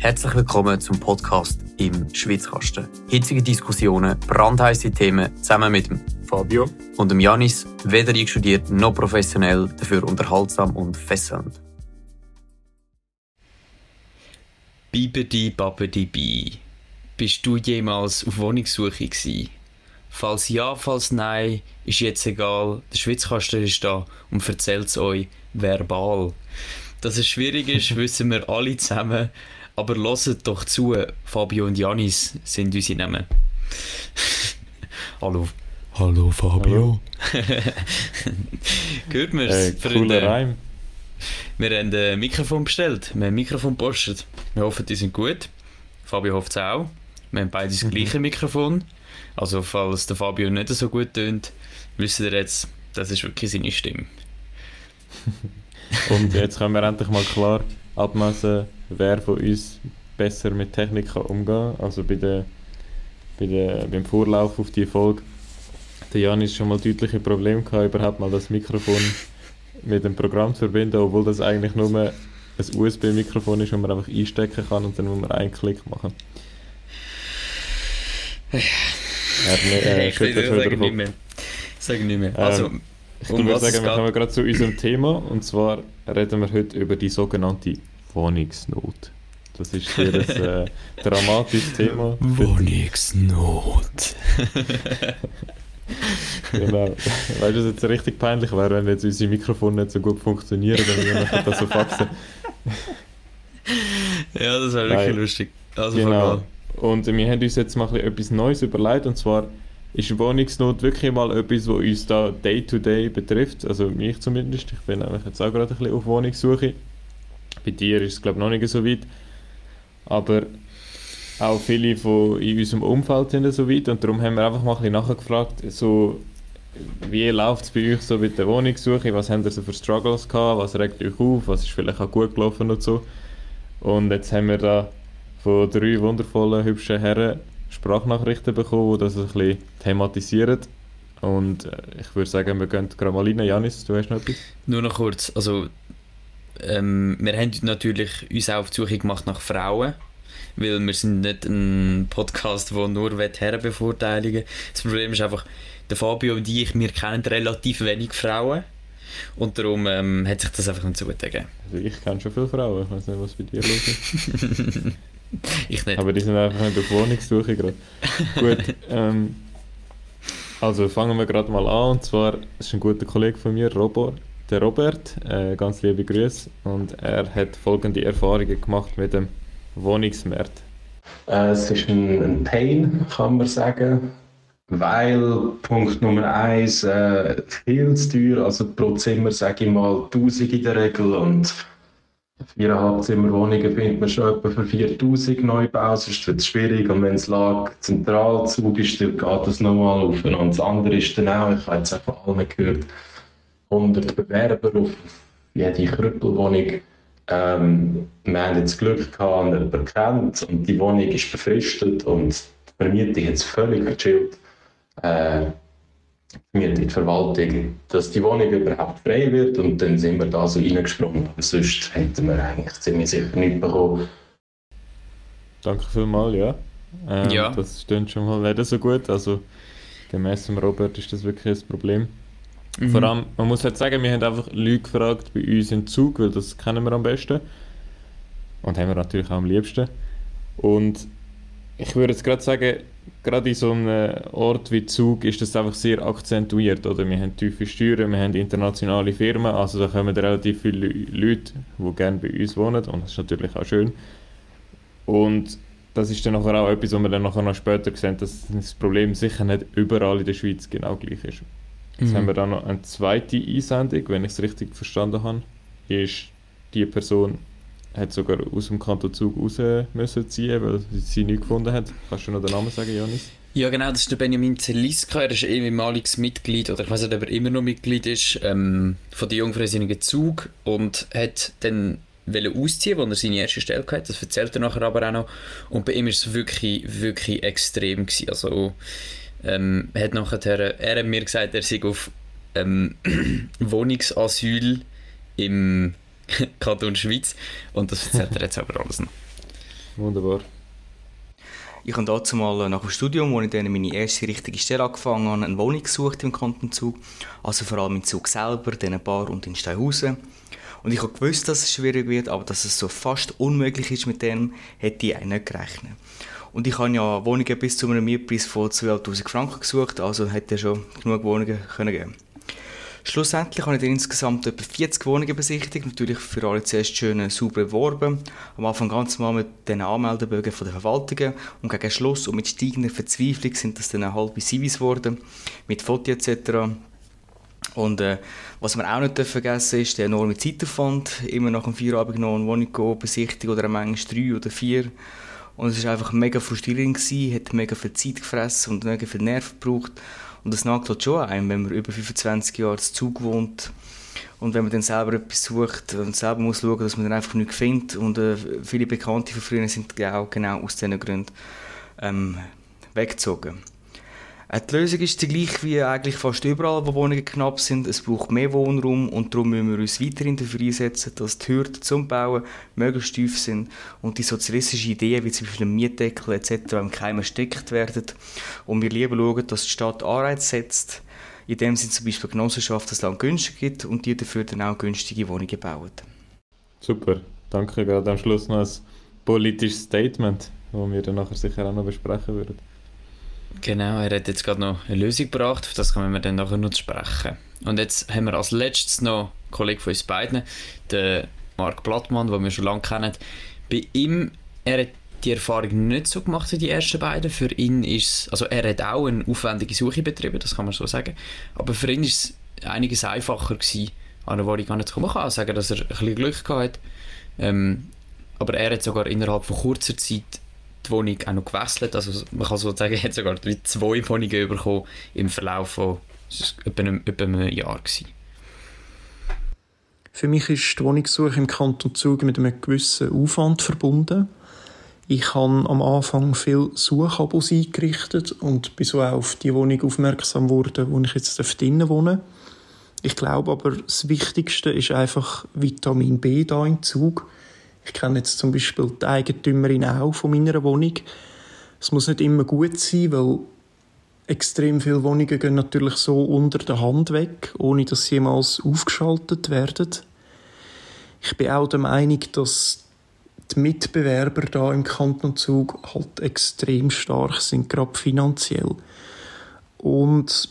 Herzlich willkommen zum Podcast im Schwitzkasten. Hitzige Diskussionen, brandheiße Themen zusammen mit dem Fabio und dem Janis, weder einstudiert noch professionell, dafür unterhaltsam und fesselnd. Bibedi Babedi Bi. Bist du jemals auf Wohnungssuche gewesen? Falls ja, falls nein, ist jetzt egal. Der Schwitzkasten ist da und erzählt es euch verbal. Dass es schwierig ist, wissen wir alle zusammen. Aber lasst doch zu, Fabio und Janis sind unsere Namen. Hallo. Hallo Fabio. Hört man Äh, es, cooler Reim. Wir haben ein Mikrofon bestellt. Wir haben ein Mikrofon gepostet. Wir hoffen, die sind gut. Fabio hofft es auch. Wir haben beide das Mhm. gleiche Mikrofon. Also, falls der Fabio nicht so gut tönt, wisst ihr jetzt, das ist wirklich seine Stimme. Und jetzt können wir endlich mal klar abmessen, wer von uns besser mit Technik kann umgehen kann. Also bei der, bei der, beim Vorlauf auf die Folge. Der Janis schon mal deutliche Probleme gehabt, überhaupt mal das Mikrofon mit dem Programm zu verbinden, obwohl das eigentlich nur ein USB-Mikrofon ist, das man einfach einstecken kann und dann muss man einen Klick machen. Er hat mir, äh, ich wieder nicht mehr. Sage nicht mehr. Ähm, Also, Ich Um würde sagen, wir kommen gerade zu unserem Thema. Und zwar reden wir heute über die sogenannte Wohnungsnot. Das ist sehr ein äh, dramatisches Thema. Wohnungsnot. Genau. Weißt du, was jetzt richtig peinlich wäre, wenn jetzt unsere Mikrofone nicht so gut funktionieren, dann würden wir das so faxen. Ja, das wäre wirklich lustig. Also, Genau. Und wir haben uns jetzt mal ein bisschen etwas Neues überlegt. Und zwar ist Wohnungsnot wirklich mal etwas, was uns da day to day betrifft. Also mich zumindest. Ich bin nämlich jetzt auch gerade ein bisschen auf Wohnungssuche. Bei dir ist es glaube noch nicht so weit. Aber auch viele von in unserem Umfeld sind so weit. Und darum haben wir einfach mal ein bisschen nachgefragt, so, wie läuft es bei euch so mit der Wohnungssuche? Was habt ihr so für Struggles gehabt? Was regt euch auf? Was ist vielleicht auch gut gelaufen und so? Und jetzt haben wir da von drei wundervollen, hübschen Herren Sprachnachrichten bekommen, die das ein bisschen thematisieren. Und äh, ich würde sagen, wir gehen gerade mal rein. Janis, du hast noch etwas? Nur noch kurz, also ähm, wir haben natürlich uns auch auf die Suche gemacht nach Frauen, weil wir sind nicht ein Podcast, der nur Herren bevorteiligen Das Problem ist einfach, der Fabio und ich, wir kennen relativ wenig Frauen und darum ähm, hat sich das einfach nicht so gut gegeben. Also ich kenne schon viele Frauen, ich weiß nicht, was bei dir los ist. Ich nicht. Aber die sind einfach nicht auf Wohnungssuche gerade. Gut, ähm, also fangen wir gerade mal an. Und zwar ist ein guter Kollege von mir, Robert, der Robert. Äh, ganz liebe Grüße. Und er hat folgende Erfahrungen gemacht mit dem Wohnungsmarkt. Äh, Es ist ein, ein Pain, kann man sagen. Weil Punkt Nummer eins äh, viel zu teuer, also pro Zimmer sage ich mal 1000 in der Regel und viereinhalb Zimmerwohnungen findet man schon etwa für 4000 Neubau, sonst wird es schwierig und wenn es lag Zentralzug ist, dann geht das nochmal auf und das andere ist dann auch, ich habe jetzt auch von allen gehört, 100 Bewerber auf jede Krüppelwohnung. Ähm, wir haben jetzt Glück gehabt und jemanden kennt und die Wohnung ist befristet und die Vermietung hat es völlig gechillt. Äh, Vermietung, die Verwaltung, dass die Wohnung überhaupt frei wird und dann sind wir da so reingesprungen. Aber sonst hätten wir eigentlich ziemlich sicher nicht bekommen. Danke vielmals, ja. Ähm, Ja. Das stimmt schon mal nicht so gut. Also gemäss dem Robert ist das wirklich ein Problem. Mhm. Vor allem, man muss halt sagen, wir haben einfach Leute gefragt bei uns im Zug, weil das kennen wir am besten. Und haben wir natürlich auch am liebsten. Und ich würde jetzt gerade sagen, gerade in so einem Ort wie Zug ist das einfach sehr akzentuiert. Oder? Wir haben tiefe Steuern, wir haben internationale Firmen, also da kommen relativ viele Leute, die gerne bei uns wohnen. Und das ist natürlich auch schön. Und das ist dann auch etwas, was wir dann noch später sehen, dass das Problem sicher nicht überall in der Schweiz genau gleich ist. Jetzt Mhm. haben wir dann noch eine zweite Einsendung, wenn ich es richtig verstanden habe. Ist die Person hat sogar aus dem Kanton Zug raus müssen ziehen, weil sie sie nicht gefunden hat. Kannst du noch den Namen sagen, Janis? Ja, genau, das ist der Benjamin Zeliska. Er ist ein ehemaliges Mitglied, oder ich weiß nicht, ob er immer noch Mitglied ist, ähm, von der Jungfreisinnigen Zug und hat dann wollte ausziehen, wo er seine erste Stelle hatte. Das erzählt er nachher aber auch noch. Und bei ihm war es wirklich, wirklich extrem. Gewesen. Also, ähm, er hat nachher, er hat mir gesagt, er sei auf ähm, Wohnungsasyl im Kanton Schweiz. Und das erzählt er jetzt aber alles noch. Wunderbar. Ich habe dazu mal nach dem Studium, wo ich dann meine erste richtige Stelle angefangen habe, eine Wohnung gesucht im Kanton Zug. Also vor allem in Zug selber, dann ein Bar und in Steinhausen. Und ich habe gewusst, dass es schwierig wird, aber dass es so fast unmöglich ist mit dem, hätte ich auch nicht gerechnet. Und ich habe ja Wohnungen bis zu einem Mietpreis von 12'000 Franken gesucht, also hätte schon genug Wohnungen können geben Schlussendlich habe ich dann insgesamt etwa 40 Wohnungen besichtigt, natürlich für alle zuerst schön sauber beworben. Am Anfang ganz mal mit den Anmeldebögen von der Verwaltungen und gegen Schluss und mit steigender Verzweiflung sind das dann halbe Civis geworden, mit Fotos etc. Und äh, was wir auch nicht vergessen ist der enorme Zeitaufwand. Immer nach dem Feierabend noch eine Wohnung besichtigen oder manchmal drei oder vier. Und es war einfach mega frustrierend, gewesen, hat mega viel Zeit gefressen und mega viel Nerven gebraucht. Und das nagt halt schon ein, wenn man über 25 Jahre zu Zug wohnt und wenn man dann selber etwas sucht und selber muss schauen, dass man dann einfach nichts findet. Und äh, viele Bekannte von früher sind auch genau aus diesen Gründen ähm, weggezogen. Äh, die Lösung ist die gleiche wie eigentlich fast überall, wo Wohnungen knapp sind. Es braucht mehr Wohnraum und darum müssen wir uns weiterhin dafür einsetzen, dass die Hürden zum Bauen möglichst tief sind und die sozialistischen Ideen wie zum Beispiel ein Mietdeckel etc. im Keim erstickt werden. Und wir lieber schauen, dass die Stadt Anreiz setzt, in dem Sinne zum Beispiel Genossenschaft das Land günstig gibt und die dafür dann auch günstige Wohnungen bauen. Super, danke. Gerade am Schluss noch ein politisches Statement, das wir dann nachher sicher auch noch besprechen würden. Genau, er hat jetzt gerade noch eine Lösung gebracht, auf das können wir dann nachher noch sprechen. Und jetzt haben wir als letztes noch einen Kollegen von uns beiden, den Marc Blattmann, den wir schon lange kennen. Bei ihm, er hat die Erfahrung nicht so gemacht wie die ersten beiden. Für ihn ist also er hat auch eine aufwendige Suche betrieben, das kann man so sagen. Aber für ihn ist es einiges einfacher gewesen, an eine Wohnung anzukommen. Man kann sagen, dass er ein bisschen Glück gehabt hat. Ähm, aber er hat sogar innerhalb von kurzer Zeit die Wohnung auch noch gewechselt. Also man kann so sagen, er hat sogar zwei Wohnungen bekommen im Verlauf von etwa einem, etwa einem Jahr. Gewesen. Für mich ist die Wohnungssuche im Kanton Zug mit einem gewissen Aufwand verbunden. Ich habe am Anfang viel Suchabos eingerichtet und bin so auch auf die Wohnung aufmerksam geworden, wo ich jetzt drinnen wohne. Ich glaube aber, das Wichtigste ist einfach Vitamin B da im Zug. Ich kenne jetzt zum Beispiel die Eigentümerin auch von meiner Wohnung. Es muss nicht immer gut sein, weil extrem viele Wohnungen gehen natürlich so unter der Hand weg, ohne dass sie jemals aufgeschaltet werden. Ich bin auch der Meinung, dass die Mitbewerber da im Kanton Zug halt extrem stark sind, gerade finanziell. Und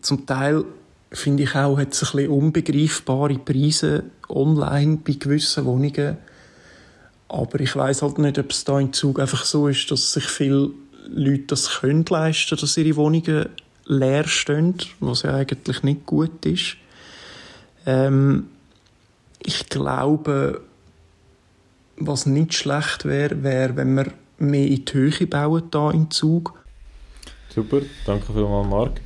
zum Teil finde ich auch, hat es ein bisschen unbegreifbare Preise online bei gewissen Wohnungen. Aber ich weiß halt nicht, ob es da im Zug einfach so ist, dass sich viele Leute das können leisten, dass ihre Wohnungen leer stehen, was ja eigentlich nicht gut ist. Ähm, ich glaube, was nicht schlecht wäre, wäre, wenn wir mehr in die Höhe bauen da im Zug. Super, danke vielmals, Marc.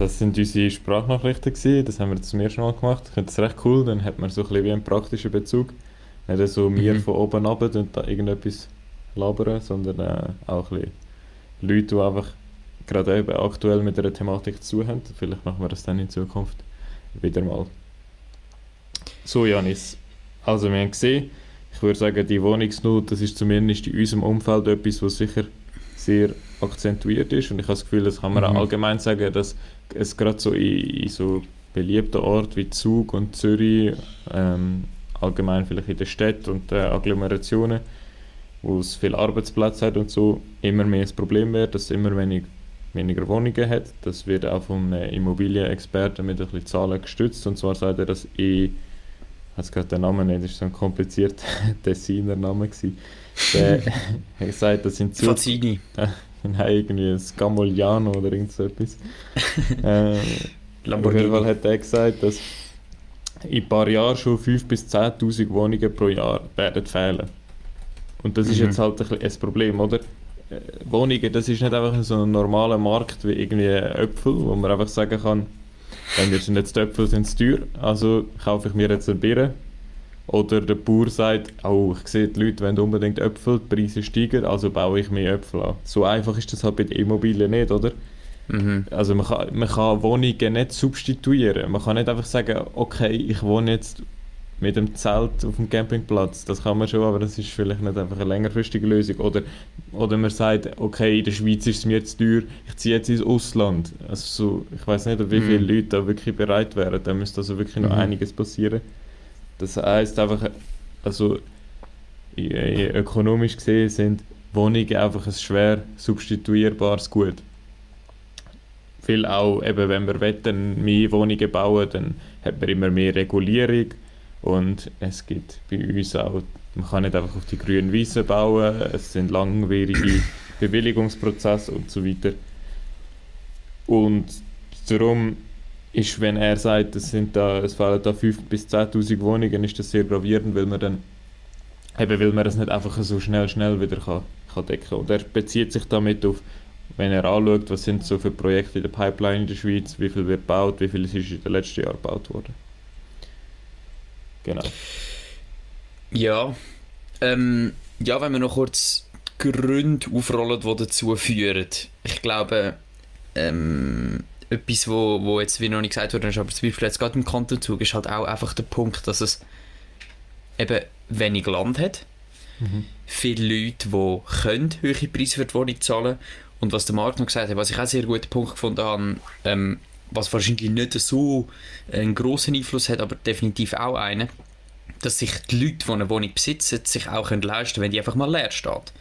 Das sind unsere Sprachnachrichten gewesen. Das haben wir zum ersten Mal gemacht. Ich finde das recht cool, dann hat man so ein bisschen wie einen praktischen Bezug. Nicht so mir mhm. von oben ab und da irgendetwas labern, sondern äh, auch ein bisschen Leute, die einfach gerade eben aktuell mit der Thematik zu haben. Vielleicht machen wir das dann in Zukunft wieder mal. So, Janis. Also, wir haben gesehen, ich würde sagen, die Wohnungsnot, das ist zumindest in unserem Umfeld etwas, was sicher sehr akzentuiert ist. Und ich habe das Gefühl, das kann man mhm. auch allgemein sagen, dass es gerade so in, in, so beliebten Orten wie Zug und Zürich, ähm, allgemein vielleicht in den Städten und den Agglomerationen, wo es viele Arbeitsplätze hat und so, immer mehr das Problem wird, dass es immer wenig, weniger Wohnungen hat. Das wird auch von einem Immobilienexperten mit ein bisschen Zahlen gestützt. Und zwar sagt er, dass ich weiß gerade den Namen nicht, das war so ein komplizierter Designer Name. Der hat gesagt, das sind Zug... Fazzini. Nein, irgendwie ein Scamogliano oder irgend so etwas. äh, auf jeden Fall hat er gesagt, dass in ein paar Jahren schon 5.000 bis 10.000 Wohnungen pro Jahr werden fehlen. Und das mhm. ist jetzt halt ein, ein Problem, oder? Äh, Wohnungen, das ist nicht einfach so ein normaler Markt wie irgendwie Äpfel, wo man einfach sagen kann, wenn wir sind jetzt die Äpfel sind teuer, also kaufe ich mir jetzt eine Birne oder der Bauer sagt, oh, ich sehe, die Leute wollen unbedingt Äpfel, die Preise steigen, also baue ich mehr Äpfel an. So einfach ist das halt bei den Immobilien nicht, oder? Mhm. Also man kann, man kann Wohnungen nicht substituieren. Man kann nicht einfach sagen, okay, ich wohne jetzt mit dem Zelt auf dem Campingplatz, das kann man schon, aber das ist vielleicht nicht einfach eine längerfristige Lösung. Oder, oder man sagt, okay, in der Schweiz ist es mir zu teuer, ich ziehe jetzt ins Ausland. Also so, ich weiß nicht, wie viele mhm. Leute da wirklich bereit wären, da müsste also wirklich noch mhm. einiges passieren. Das heißt einfach, also ökonomisch gesehen sind Wohnungen einfach ein schwer substituierbares Gut. Weil auch, eben, wenn wir wetten, mehr Wohnungen bauen, dann hat man immer mehr Regulierung und es gibt bei uns auch, man kann nicht einfach auf die grünen Wiesen bauen, es sind langwierige Bewilligungsprozesse und so weiter. Und darum ist, wenn er sagt, es, sind da, es fehlen da 5.000 bis 10.000 Wohnungen, ist das sehr gravierend, weil man dann eben, weil man das nicht einfach so schnell, schnell wieder kann, kann decken Und er bezieht sich damit auf, wenn er anschaut, was sind so für Projekte in der Pipeline in der Schweiz, wie viel wird gebaut, wie viel ist in den letzten Jahren gebaut worden. Genau. Ja, ähm, ja, wenn wir noch kurz Gründe aufrollen, die dazu führen. Ich glaube, ähm, etwas, wo, wo jetzt wie noch nicht gesagt wurde, ist aber zum Beispiel jetzt gerade im Kantonzug ist halt auch einfach der Punkt, dass es eben wenig Land hat. Mhm. Viele Leute, die können höhere Preise für die Wohnung zahlen und was der Markt noch gesagt hat, was ich auch einen sehr guten Punkt gefunden habe, ähm, was wahrscheinlich nicht so einen grossen Einfluss hat, aber definitiv auch einen, dass sich die Leute, die eine Wohnung besitzen, sich auch können leisten können, wenn die einfach mal leer steht.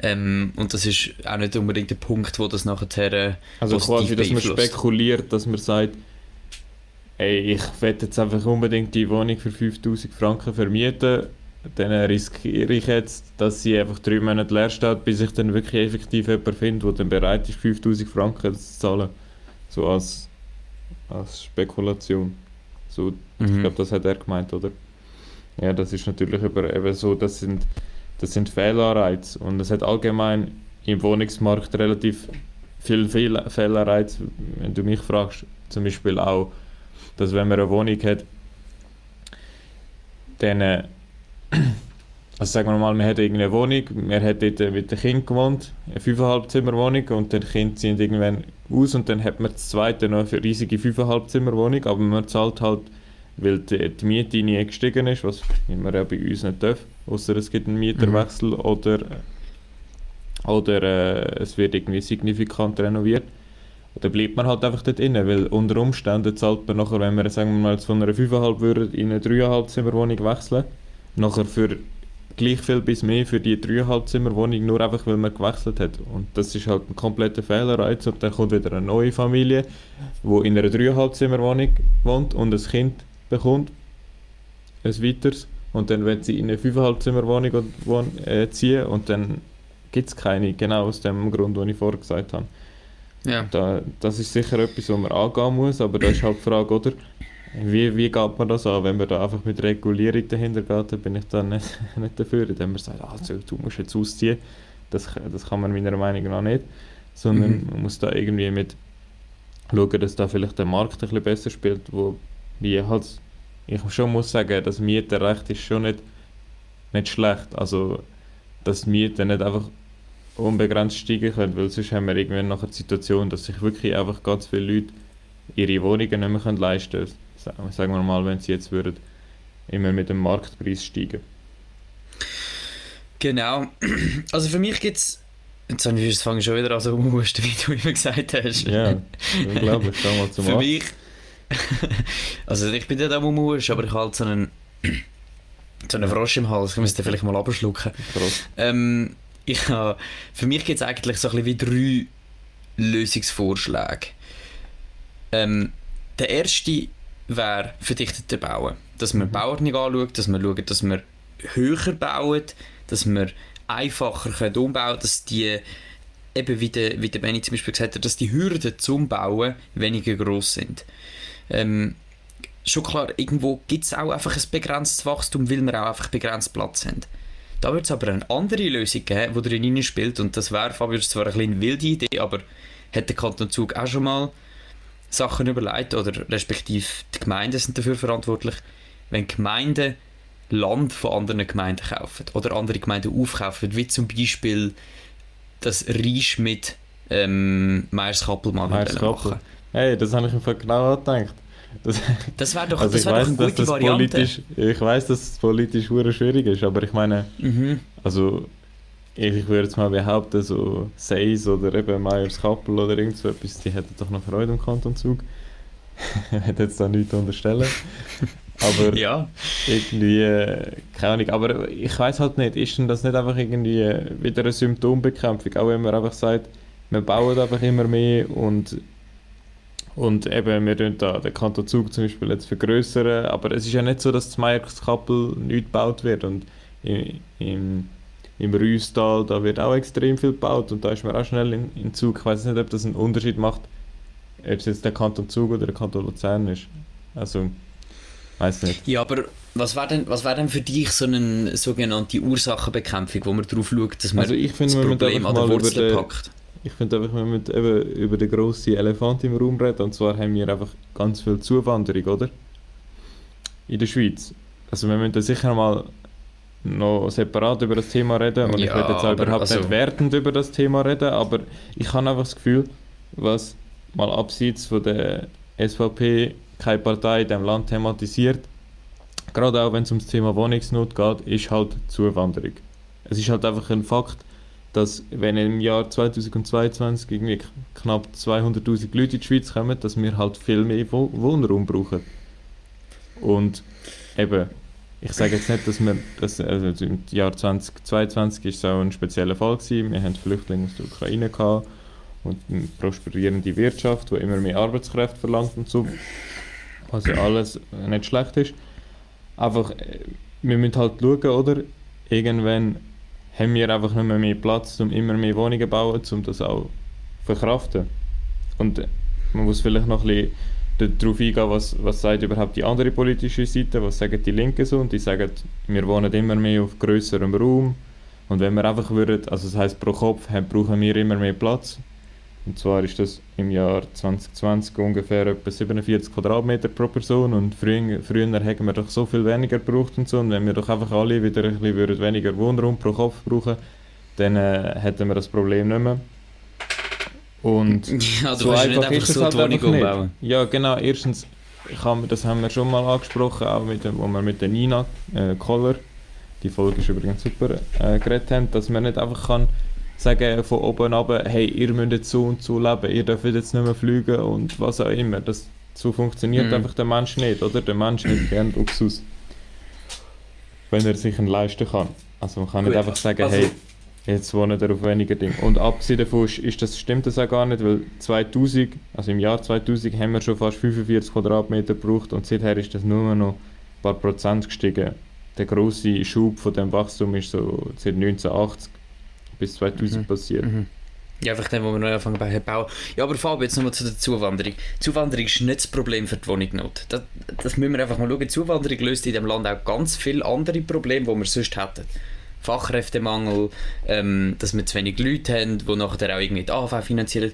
Ähm, und das ist auch nicht unbedingt der Punkt, wo das nachher äh, Also quasi, dass man spekuliert, dass man sagt, ey, ich werde jetzt einfach unbedingt die Wohnung für 5000 Franken vermieten, dann riskiere ich jetzt, dass sie einfach drei Monate leer steht, bis ich dann wirklich effektiv jemanden finde, der dann bereit ist, 5000 Franken zu zahlen. So als, als Spekulation. So, mhm. Ich glaube, das hat er gemeint, oder? Ja, das ist natürlich über, eben so, das sind, das sind Fehlanreize und es hat allgemein im Wohnungsmarkt relativ viel Fehl Fehlanreize, wenn du mich fragst, zum Beispiel auch, dass wenn man eine Wohnung hat, dann äh, also sagen wir mal, man hat irgendeine Wohnung, man hat dort mit dem Kind gewohnt, eine 5,5 Zimmer Wohnung und dann Kind sind irgendwann aus und dann hat man das zweite noch eine riesige 5,5 Zimmer Wohnung, aber man zahlt halt, weil die, die Miete nie gestiegen ist, was man ja bei uns nicht darf, außer es gibt einen Mieterwechsel mhm. oder, oder äh, es wird irgendwie signifikant renoviert. Dann bleibt man halt einfach dort drin, weil unter Umständen zahlt man nachher, wenn wir sagen wir mal von einer 5,5 würde in eine 3,5 Zimmer Wohnung wechseln, nachher für gleich viel bis mehr für die 3,5 Zimmer Wohnung, nur einfach weil man gewechselt hat. Und das ist halt ein kompletter Fehlerreiz und dann kommt wieder eine neue Familie, die in einer 3,5 Zimmer Wohnung wohnt und ein Kind bekommt, ein weiteres. Und dann wenn sie in eine 5,5 Zimmer Wohnung äh, ziehen und dann gibt es keine, genau aus dem Grund, den ich vorher gesagt habe. Ja. Da, das ist sicher etwas, was man angehen muss, aber da ist halt die Frage, oder? Wie, wie geht man das an? Wenn man da einfach mit Regulierung dahinter geht, dann bin ich dann nicht, nicht dafür, indem man sagt, also, du musst jetzt ausziehen. Das, das kann man meiner Meinung nach nicht. Sondern mhm. man muss da irgendwie mit schauen, dass da vielleicht der Markt ein bisschen besser spielt, wo wie halt, ich schon muss sagen, das Mieterrecht ist schon nicht, nicht schlecht. Also, dass Mieten nicht einfach unbegrenzt steigen können, weil sonst haben wir irgendwann nachher die Situation, dass sich wirklich einfach ganz viele Leute ihre Wohnungen nicht mehr leisten können sagen wir mal, wenn sie jetzt würden, immer mit dem Marktpreis steigen. Genau. Also für mich gibt es Jetzt fange ich schon wieder an so umhusten, wie du immer gesagt hast. Ja, unglaublich. Schau mal zum Für mich... also ich bin nicht am umhusten, aber ich habe halt so einen... so einen Frosch im Hals. Ich müsste vielleicht mal abschlucken. Ähm, ich habe... Für mich gibt es eigentlich so ein bisschen wie drei Lösungsvorschläge. Ähm, der erste wäre verdichteter bauen. Dass man mhm. Bauern nicht anschaut, dass man schaut, dass man höher bauen, dass man einfacher können umbauen dass die, eben wie der, wie der Benny zum Beispiel gesagt hat, dass die Hürden zum Bauen weniger groß sind. Ähm, schon klar, irgendwo gibt es auch einfach ein begrenztes Wachstum, weil wir auch einfach begrenzt Platz haben. Da wird es aber eine andere Lösung geben, die darin spielt und das wäre, Fabio, zwar eine wilde Idee, aber hat der Kanton Zug auch schon mal Sachen überlegt, oder respektive die Gemeinden sind dafür verantwortlich, wenn Gemeinden Land von anderen Gemeinden kaufen oder andere Gemeinden aufkaufen, wie zum Beispiel das Reisch mit ähm, Meiers Kappelmann Kappel. Hey, das habe ich mir genau gedacht. Das, das wäre doch, also das ich wär doch weiß, eine dass gute Variante. ich weiß, dass es politisch schwierig ist, aber ich meine, Mhm. also ich, würde jetzt mal behaupten, so Seis oder eben Meyers Kappel oder irgend so etwas, die hätten doch noch Freude am Kanton Zug. ich hätte jetzt da nichts unterstellen. aber Ja, irgendwie, äh, keine Ahnung, aber ich weiß halt nicht, ist denn das nicht einfach irgendwie wieder eine Symptombekämpfung, auch wenn man einfach sagt, wir bauen einfach immer mehr und und eben, wir tun da den Kanton Zug zum Beispiel jetzt vergrößern, aber es ist ja nicht so, dass das Meierskappel nicht gebaut wird und im, im, im Rüstal, da wird auch extrem viel gebaut und da ist man auch schnell in, in Zug. Ich weiß nicht, ob das einen Unterschied macht, ob es jetzt der Kanton Zug oder der Kanton Luzern ist. Also, weiß nicht. ja, aber was wäre denn, was wär denn für dich so eine sogenannte Ursachenbekämpfung, wo man darauf schaut, dass man Also ich finde, das Problem an der Wurzel packt? Ich finde einfach, wir müssen eben über den grossen Elefant im Raum reden. Und zwar haben wir einfach ganz viel Zuwanderung, oder? In der Schweiz. Also wir müssen da sicher mal noch separat über das Thema reden. Und ich Ja, will jetzt auch überhaupt also- nicht wertend über das Thema reden, aber ich habe einfach das Gefühl, was mal abseits von der SVP keine Partei in diesem Land thematisiert, gerade auch wenn es ums Thema Wohnungsnot geht, ist halt Zuwanderung. Es ist halt einfach ein Fakt, dass wenn im Jahr 2022 irgendwie knapp 200'000 Leute in die Schweiz kommen, dass wir halt viel mehr Wo Wohnraum brauchen. Und eben, ich sage jetzt nicht, dass wir, das, also im Jahr 2022 ist es auch ein spezieller Fall gewesen. Wir haben Flüchtlinge aus der Ukraine gehabt und eine prosperierende Wirtschaft, die immer mehr Arbeitskräfte verlangt und so. Was ja alles nicht schlecht ist. Einfach, äh, wir müssen halt schauen, oder? Irgendwann haben wir einfach nicht mehr, mehr Platz, um immer mehr Wohnungen zu bauen, um das auch zu verkraften. Und man muss vielleicht noch ein bisschen darauf eingehen, was, was sagt überhaupt die andere politische Seite, was sagen die Linken so, und die sagen, wir wohnen immer mehr auf grösserem Raum, und wenn wir einfach würden, also das heisst pro Kopf, haben, brauchen wir immer mehr Platz. Und zwar ist das im Jahr 2020 ungefähr etwa 47 Quadratmeter pro Person und früher, früher hätten wir doch so viel weniger gebraucht und so und wenn wir doch einfach alle wieder ein bisschen würden weniger Wohnraum pro Kopf brauchen, dann äh, hätten wir das Problem nicht mehr. Und Ja, du so nicht einfach ist es so halt die Wohnung einfach nicht. umbauen. Ja, genau. Erstens, kann das haben wir schon mal angesprochen, auch mit wo wir mit der Nina äh, Koller, die Folge ist übrigens super, äh, geredet haben, dass man nicht einfach kann sagen von oben ab, hey, ihr müsst jetzt so und so leben, ihr dürft jetzt nicht mehr fliegen und was auch immer. Das, so funktioniert Mhm. einfach der Mensch nicht, oder? Der Mensch hat gerne Luxus, wenn er sich ihn leisten kann. Also man kann nicht Gut, einfach sagen, also- hey, jetzt wohnen wir auf weniger Dinge. Und abgesehen davon ist, ist das, stimmt das auch gar nicht, weil 2000, also im Jahr 2000 haben wir schon fast 45 Quadratmeter gebraucht und seither ist das nur noch ein paar Prozent gestiegen. Der große Schub von dem Wachstum ist so seit 1980 bis 2000 Mhm. passiert. Mhm. Ja, einfach dann, wo wir neu anfangen bei bauen. Ja, aber Fabio, jetzt nochmal zu der Zuwanderung. Zuwanderung ist nicht das Problem für die Wohnungsnot. Das, das müssen wir einfach mal schauen. Zuwanderung löst in diesem Land auch ganz viele andere Probleme, die wir sonst hätten. Fachkräftemangel, ähm, dass wir zu wenig Leute haben, die nachher auch irgendwie die AHV finanzieren.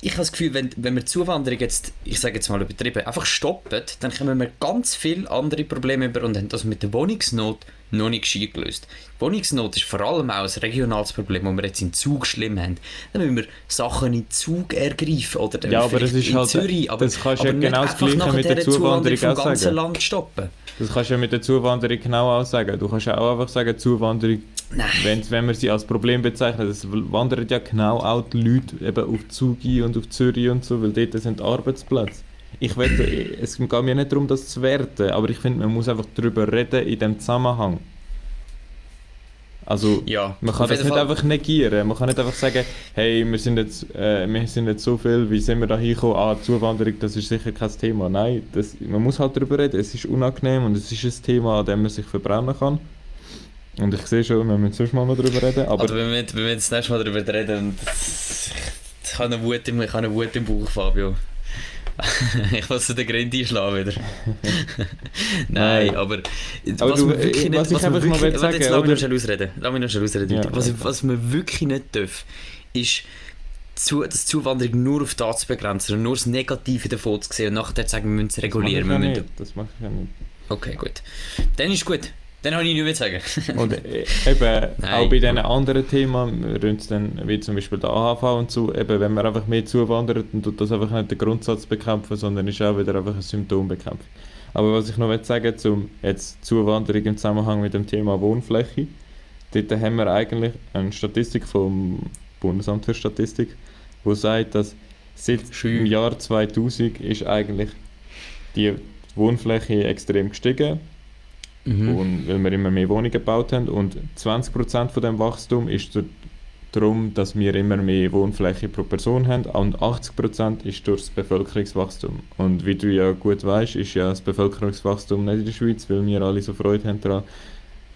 Ich habe das Gefühl, wenn, wenn wir die Zuwanderung jetzt, ich sage jetzt mal übertrieben, einfach stoppen, dann kommen wir ganz viele andere Probleme über und haben das mit der Wohnungsnot noch nicht gescheit gelöst. Die Wohnungsnot ist vor allem auch ein regionales Problem, das wir jetzt in Zug schlimm haben. Dann müssen wir Sachen in Zug ergreifen oder dann Ja, aber das ist in halt- Zürich, aber, das kannst du ja genau das Gleiche mit der Zuwanderung vom ganzen sagen. Land stoppen. Das kannst du ja mit der Zuwanderung genau auch sagen. Du kannst ja auch einfach sagen, Zuwanderung, wenn, wenn wir sie als Problem bezeichnen, es wandern ja genau auch die Leute eben auf Zug und auf Zürich und so, weil dort sind Arbeitsplätze. Ich wette, es geht mir nicht darum, das zu werten, aber ich finde, man muss einfach darüber reden in dem Zusammenhang. Also, Ja, man kann das nicht Fall. einfach negieren. Man kann nicht einfach sagen, hey, wir sind jetzt, äh, wir sind jetzt so viel, wie sind wir da hingekommen? Ah, Zuwanderung, das ist sicher kein Thema. Nein, das, man muss halt darüber reden. Es ist unangenehm und es ist ein Thema, an dem man sich verbrennen kann. Und ich sehe schon, wir müssen sonst mal darüber reden. Aber Aber wenn wir, wenn wir das nächste Mal darüber reden, ich habe eine Wut im, ich habe eine Wut im Bauch, Fabio. ich muss den Grind einschlagen wieder. Nein, aber, Aber was du, wir wirklich äh, nicht, was ich einfach noch wirklich, will warte, jetzt sagen, lass mich noch schnell ausreden. Lass mich noch schnell ausreden. Ja, was, was wir wirklich nicht dürfen, ist zu, das Zuwanderung nur auf das zu begrenzen und nur das Negative davon zu sehen und nachher zu sagen, wir müssen es regulieren. Das mache ich ja nicht. Okay, gut. Dann ist gut. Dann habe ich nichts zu sagen. und eben Nein, auch bei diesen anderen Themen, dann, wie zum Beispiel der AHV und so, eben wenn man einfach mehr zuwandert, dann tut das einfach nicht den Grundsatz bekämpfen, sondern ist auch wieder einfach ein Symptom bekämpfen. Aber was ich noch will sagen zum jetzt Zuwanderung im Zusammenhang mit dem Thema Wohnfläche, dort haben wir eigentlich eine Statistik vom Bundesamt für Statistik, wo sagt, dass seit Schön. im Jahr 2000 ist eigentlich die Wohnfläche extrem gestiegen Mhm. und weil wir immer mehr Wohnungen gebaut haben und 20% von dem Wachstum ist darum, dass wir immer mehr Wohnfläche pro Person haben und 80% ist durch das Bevölkerungswachstum. Und wie du ja gut weißt, ist ja das Bevölkerungswachstum nicht in der Schweiz, weil wir alle so Freude haben daran,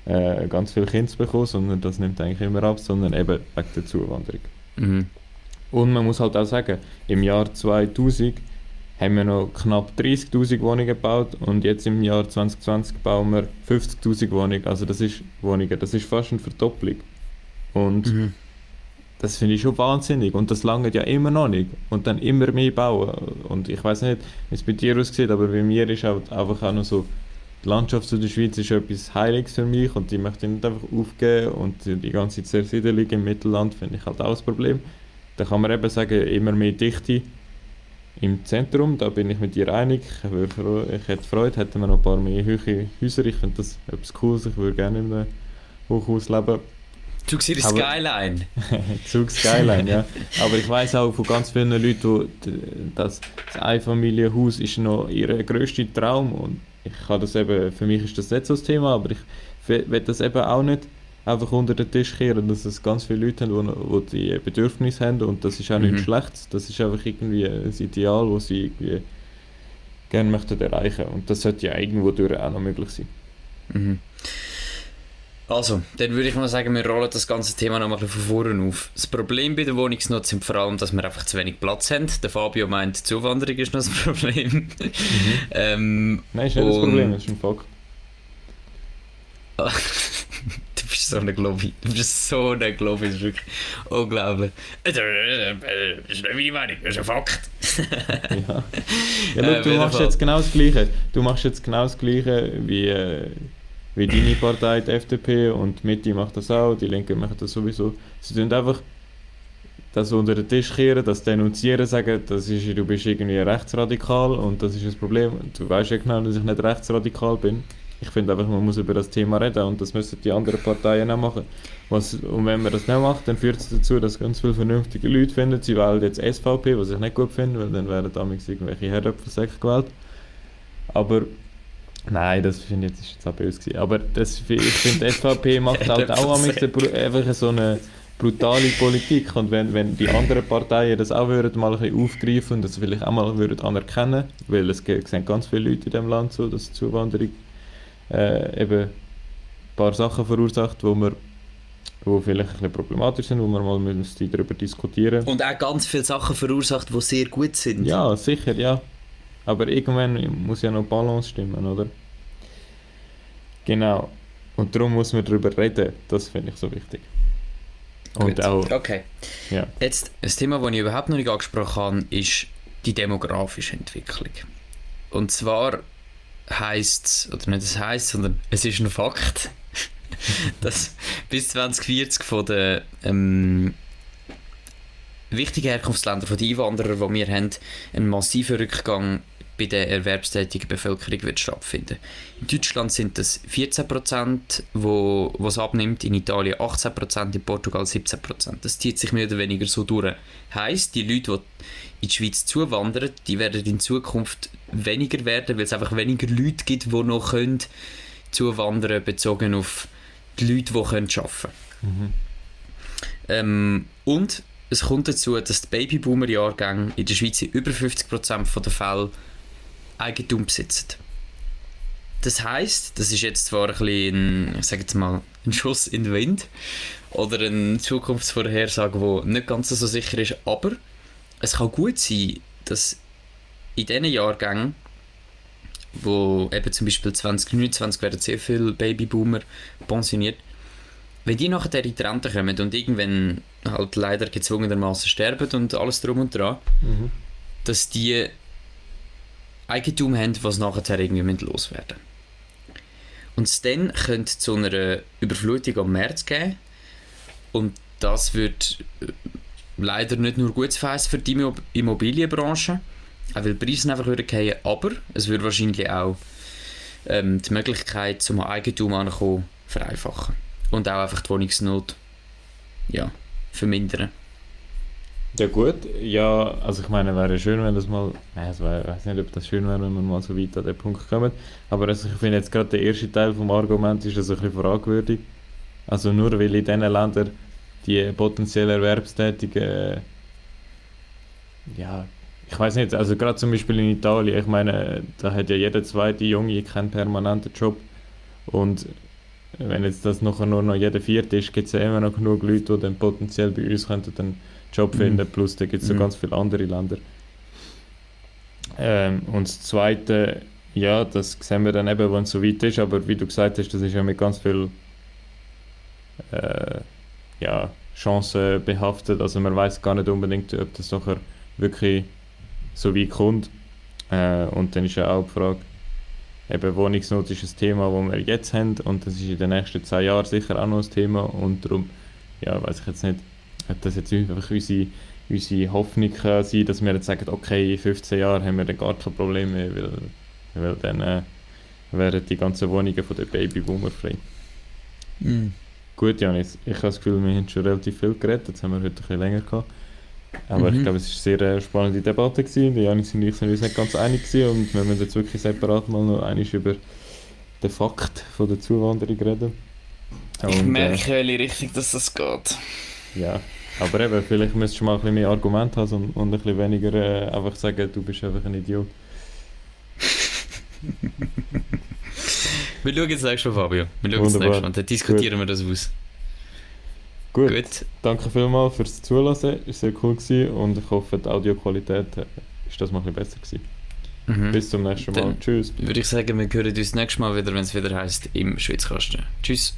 äh, ganz viele Kinder zu bekommen, sondern das nimmt eigentlich immer ab, sondern eben wegen der Zuwanderung. Mhm. Und man muss halt auch sagen, im Jahr 2000 haben wir noch knapp 30'000 Wohnungen gebaut und jetzt im Jahr 2020 bauen wir 50'000 Wohnungen. Also das ist Wohnungen, das ist fast eine Verdopplung. Und Mhm. das finde ich schon wahnsinnig und das lange ja immer noch nicht. Und dann immer mehr bauen. Und ich weiß nicht, wie es bei dir aussieht, aber bei mir ist halt einfach auch noch so, die Landschaft zu der Schweiz ist etwas Heiliges für mich und die möchte ich nicht einfach aufgeben und die ganze Zersiedelung im Mittelland finde ich halt auch das Problem. Da kann man eben sagen, immer mehr Dichte im Zentrum, da bin ich mit dir einig. Ich, würde ich hätte Freude, hätten wir noch ein paar mehr hohe Häuser. Ich finde das etwas Cooles, ich würde gerne in einem Hochhaus leben. Du siehst Aber- Skyline. Zug Skyline, ja. Aber ich weiß auch von ganz vielen Leuten, die, dass das Einfamilienhaus ist noch ihr grösster Traum und ich kann das eben, für mich ist das nicht so das Thema, aber ich will das eben auch nicht einfach unter den Tisch kehren, dass es ganz viele Leute haben, die, die die Bedürfnisse haben und das ist auch Mhm. nichts Schlechtes, das ist einfach irgendwie ein Ideal, das sie irgendwie gerne möchten erreichen und das sollte ja irgendwo durch auch noch möglich sein. Mhm. Also, dann würde ich mal sagen, wir rollen das ganze Thema noch mal ein bisschen von vorne auf. Das Problem bei der Wohnungsnutzung sind vor allem, dass wir einfach zu wenig Platz haben. Der Fabio meint, die Zuwanderung ist noch das Problem. ähm, Nein, ist nicht das Problem, das ist ein Fakt. du bist so eine Globi. Du bist so eine Globi, das ist wirklich unglaublich. Das ist nicht meine Meinung, das ist ein Fakt. Ja, ja Äh, auf du machst Fall. jetzt genau das Gleiche. Du machst jetzt genau das Gleiche wie, äh, wie deine Partei, die FDP, und die Mitte macht das auch, die Linke macht das sowieso. Sie tun einfach das unter den Tisch kehren, das denunzieren, sagen, das ist, du bist irgendwie rechtsradikal und das ist das Problem. Du weißt ja genau, dass ich nicht rechtsradikal bin. Ich finde einfach, man muss über das Thema reden und das müssen die anderen Parteien auch machen. Was, und wenn man das nicht macht, dann führt es dazu, dass ganz viele vernünftige Leute finden, sie wählen jetzt SVP, was ich nicht gut finde, weil dann werden damals irgendwelche Herdöpfelsäcke gewählt. Aber nein, das finde ich jetzt, ist jetzt auch böse gewesen. Aber das, ich finde, die SVP macht halt auch bru- einfach so eine brutale Politik und wenn, wenn die anderen Parteien das auch würden mal ein bisschen aufgreifen und das vielleicht auch mal würden anerkennen, weil es sehen ganz viele Leute in dem Land so, dass die Zuwanderung äh, eben ein paar Sachen verursacht, wo wir wo vielleicht ein bisschen problematisch sind, wo wir mal darüber diskutieren Und auch ganz viele Sachen verursacht, die sehr gut sind. Ja, sicher, ja. Aber irgendwann muss ja noch Balance stimmen, oder? Genau. Und darum muss man darüber reden. Das finde ich so wichtig. Und Gut. auch, Okay. ja. Jetzt, ein Thema, das ich überhaupt noch nicht angesprochen habe, ist die demografische Entwicklung. Und zwar heisst es, oder nicht es heisst, sondern es ist ein Fakt, dass bis 2040 von den ähm, wichtigen Herkunftsländern, von den Einwanderern, die wir haben, ein massiver Rückgang bei der erwerbstätigen Bevölkerung wird stattfinden. In Deutschland sind das 14%, wo was abnimmt, in Italien 18%, in Portugal 17%. Das zieht sich mehr oder weniger so durch. Heißt, die Leute, die in die Schweiz zuwandern, die werden in Zukunft weniger werden, weil es einfach weniger Leute gibt, die noch können zuwandern bezogen auf die Leute, die arbeiten können. Ähm, und es kommt dazu, dass die Babyboomer-Jahrgänge in der Schweiz in über 50% der Fälle Eigentum besitzen. Das heißt, das ist jetzt zwar ein bisschen, ich sage jetzt mal, ein Schuss in den Wind oder eine Zukunftsvorhersage, die nicht ganz so sicher ist, aber es kann gut sein, dass in diesen Jahrgängen, wo eben zum Beispiel 2029 werden sehr viele Babyboomer pensioniert, wenn die nachher in die Rente kommen und irgendwann halt leider gezwungenermaßen sterben und alles drum und dran, Mhm. dass die Eigentum haben, was nachher irgendwie loswerden Und es dann könnte zu einer Überflutung am März geben. Und das wird äh, leider nicht nur gut für die Immobilienbranche, auch weil die Preise einfach wieder fallen, aber es würde wahrscheinlich auch ähm, die Möglichkeit zum Eigentum ankommen vereinfachen. Und auch einfach die Wohnungsnot ja, vermindern. Ja gut, ja, also ich meine, wäre schön, wenn das mal, also ich weiß nicht, ob das schön wäre, wenn man mal so weit an den Punkt kommt, aber also ich finde jetzt gerade der erste Teil vom Argument ist also ein bisschen fragwürdig. Also nur weil in diesen Ländern die potenziell Erwerbstätigen, äh, ja, ich weiß nicht, also gerade zum Beispiel in Italien, ich meine, da hat ja jeder zweite Junge keinen permanenten Job und wenn jetzt das nachher nur noch jeder vierte ist, gibt es ja immer noch genug Leute, die dann potenziell bei uns könnten dann Job mhm. finden, mhm. plus da gibt es mhm. so ganz viele andere Länder. Ähm, und das Zweite, ja, das sehen wir dann eben, wenn es so weit ist, aber wie du gesagt hast, das ist ja mit ganz viel äh, ja, Chancen behaftet, also man weiß gar nicht unbedingt, ob das nachher wirklich so weit kommt. Äh, und dann ist ja auch die Frage, eben Wohnungsnot ist ein Thema, das wir jetzt haben und das ist in den nächsten zehn Jahren sicher auch noch ein Thema und darum, ja, weiß ich jetzt nicht, ob das jetzt einfach unsere, unsere Hoffnung kann sein, dass wir jetzt sagen, okay, in 15 Jahren haben wir dann gar kein Problem mehr, weil, weil dann äh, werden die ganzen Wohnungen von den Babyboomer frei. Mm. Gut, Janis, ich habe das Gefühl, wir haben schon relativ viel geredet, jetzt haben wir heute ein bisschen länger gehabt. Aber mhm. ich glaube, es war eine sehr spannende Debatte. Gewesen. Die Janis und ich sind uns nicht ganz einig gewesen und wir müssen jetzt wirklich separat mal noch einmal über den Fakt von der Zuwanderung reden. Und, ich merke, äh, welche Richtung dass das geht. Ja, aber eben, vielleicht müsstest du mal ein bisschen mehr Argument haben und, und ein bisschen weniger äh, einfach sagen, du bist einfach ein Idiot. wir schauen jetzt nächstes Mal, Fabio. Wir schauen jetzt nächstes Mal. Dann diskutieren Gut. wir das aus. Gut. Gut. Danke vielmals fürs. Es war sehr cool gewesen und ich hoffe, die Audioqualität ist das mal ein bisschen besser gewesen. Mhm. Bis zum nächsten Mal. Dann Tschüss. Würde ich sagen, wir hören uns nächstes Mal wieder, wenn es wieder heißt im Schwitzkasten. Tschüss.